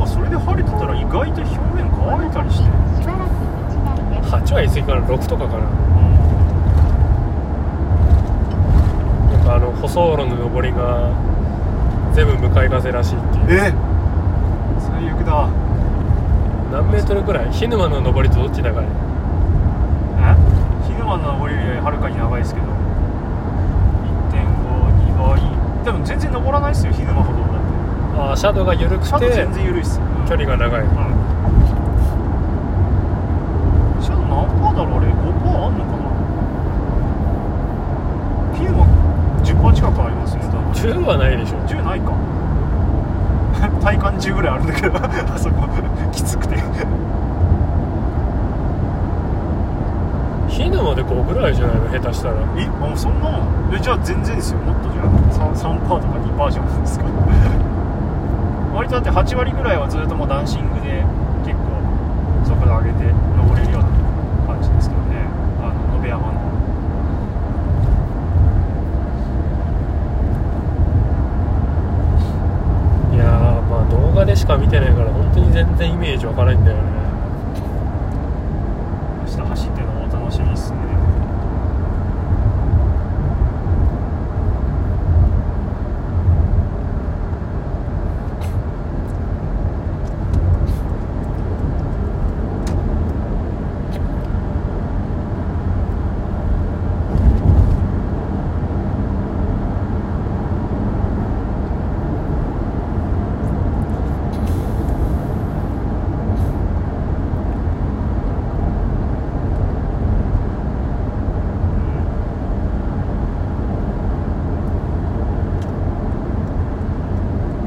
あそれで晴れてたら意外と表面乾いたりして、しばらく道なりです8は言い過ぎかな6とかかな。うんやっぱあの舗装路の上りが全部向かい風らしいっていう。え？最悪だ。何メートルぐらい？涸沼の上りとどっち長い？え？ヒヌマンの登りよりはるかに長いですけど。1.52倍でも全然登らないですよヒヌマほどだって。ああシャドウが緩くてシャドウ全然緩いっす。距離が長い。うん。シャドウ何パーだろうあれ？5パーあんのかな？ヒヌマ10パー近くありますよね多分。10はないでしょ。10ないか。体感10ぐらいあるんだけど あそこ。きつくて。涸沼で5ぐらいじゃないの？下手したら。えあそんなえじゃあ全然ですよ。もっとじゃあ3%パーとか2%パーじゃないですか？割とだって8割ぐらいはずっともうダンシングで結構速度上げて登れるような感じですけどねあの延山のいやーまあ動画でしか見てないから本当に全然イメージわからないんだよね明日走ってるのもお楽しみですね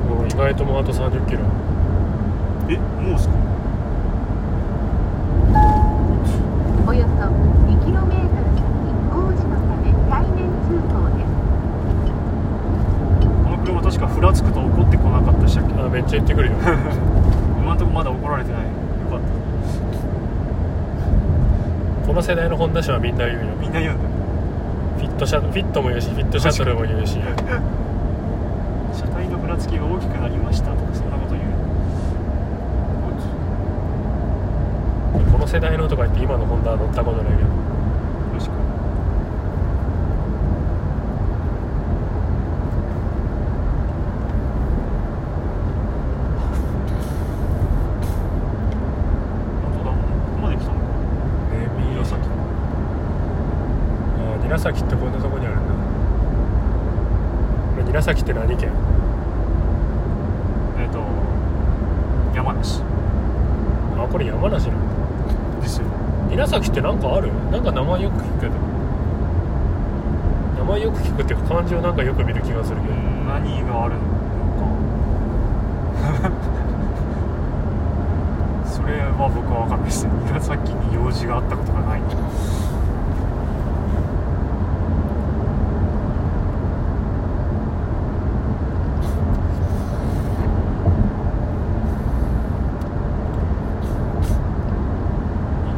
もう意外ともうあと30キロえもうっすかおよそ 2km 先工事のため対面通行です確かふらつくと怒ってこなかったでしたっけあめっちゃ言ってくるよ今んとこまだ怒られてないよかっこの世代のホンダ車はみんな言うよたみんな言うんだフィットシャフィットも言うしフィットシャトルも言うし車体のふらつきが大きくなりましたとかそんなこと言うこの世代のとか言って今のホンダは乗ったことないけど確か本当だここまで来たのかね韮崎あ韮崎ってこんなとこにあるんだこれ韮崎って何県えっ、と山梨あこれ山梨なんだですよ韮崎ってなんかあるなんか名前よく聞くけど名前よく聞くっていうか漢字をなんかよく見る気がするけど何があるのか。それは僕は分かんないです 韮崎に用事があったことがない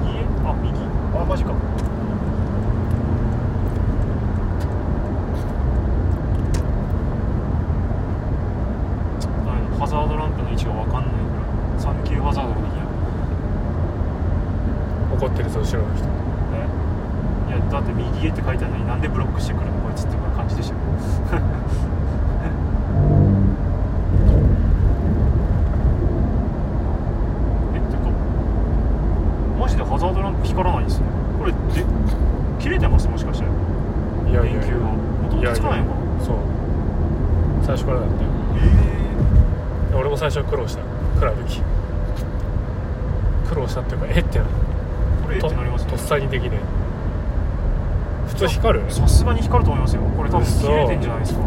右へあ右あマジか何ハザードランプの位置が分かんないからサンキューハザードができない怒ってるぞ後ろの人えいやだって右へって書いてあるのになんでブロックしてくるのこいつっていう感じでしょえってかマジでハザードランプ光らないですねこれで切れてますもしかしていやいやいや電球がもともとつかないのかそう最初からだったよえ俺も最初苦労した暗い時苦労したっていうかえってなるこれえっとてなりますねとっさにできねえ普通光るさすがに光ると思いますよこれ多分嘘切れてんじゃないですか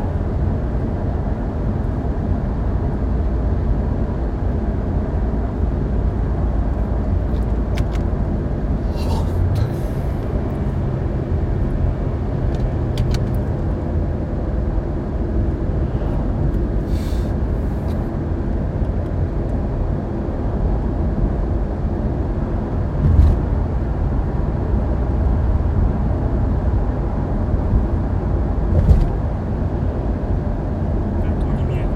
本当に見えないと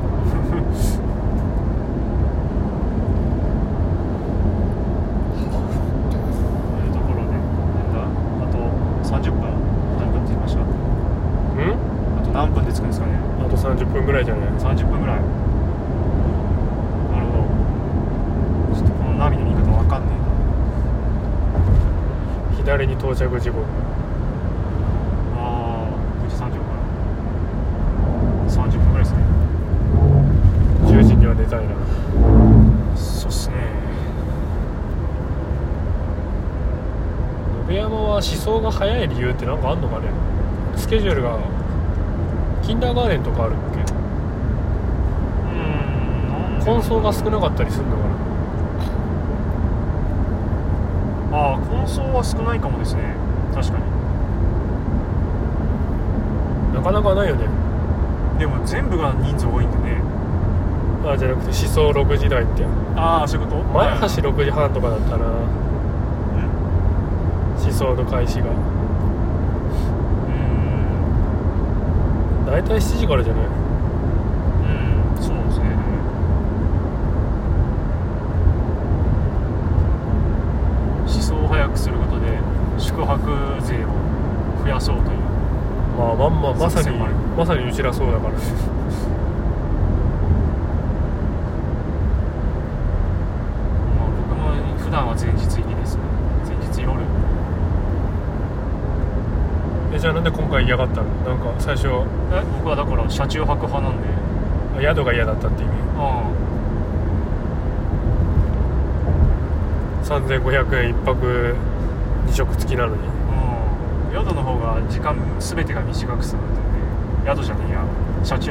いうところでなんだあと30分何分って言いましたうんあと何分で着くんですかねあと30分ぐらいじゃない？30分ぐらい。なるほど。ちょっとこのナビの見方わかんねえな。左に到着時刻。あー9時30分30分ぐらいですね。10時には出たいな。そうっすね。延山は思想が早い理由って何かあんのかね？スケジュールがキンダーガーデンとかあるっけ？うーんなんで根層が少なかったりするのかな？ああ根層は少ないかもですね。確かに。なかなかないよね。でも全部が人数多いんでね。あじゃなくて思想6時台ってああそういうこと？前橋6時半とかだったな。うん。思想の開始がうん大体7時からじゃない？うんそうですね。思想を早くすることで宿泊税を増やそうという。まあまんままさにまさにうちらそうだからねまあ僕も普段は前日入りですね前日夜えじゃあなんで今回嫌がったの。なんか最初え僕はだから車中泊派なんで。あ宿が嫌だったって意味。あ3500円1泊2食付きなのに。あうん。宿の方が時間全てが短く済むんでね宿じゃねえや。車中泊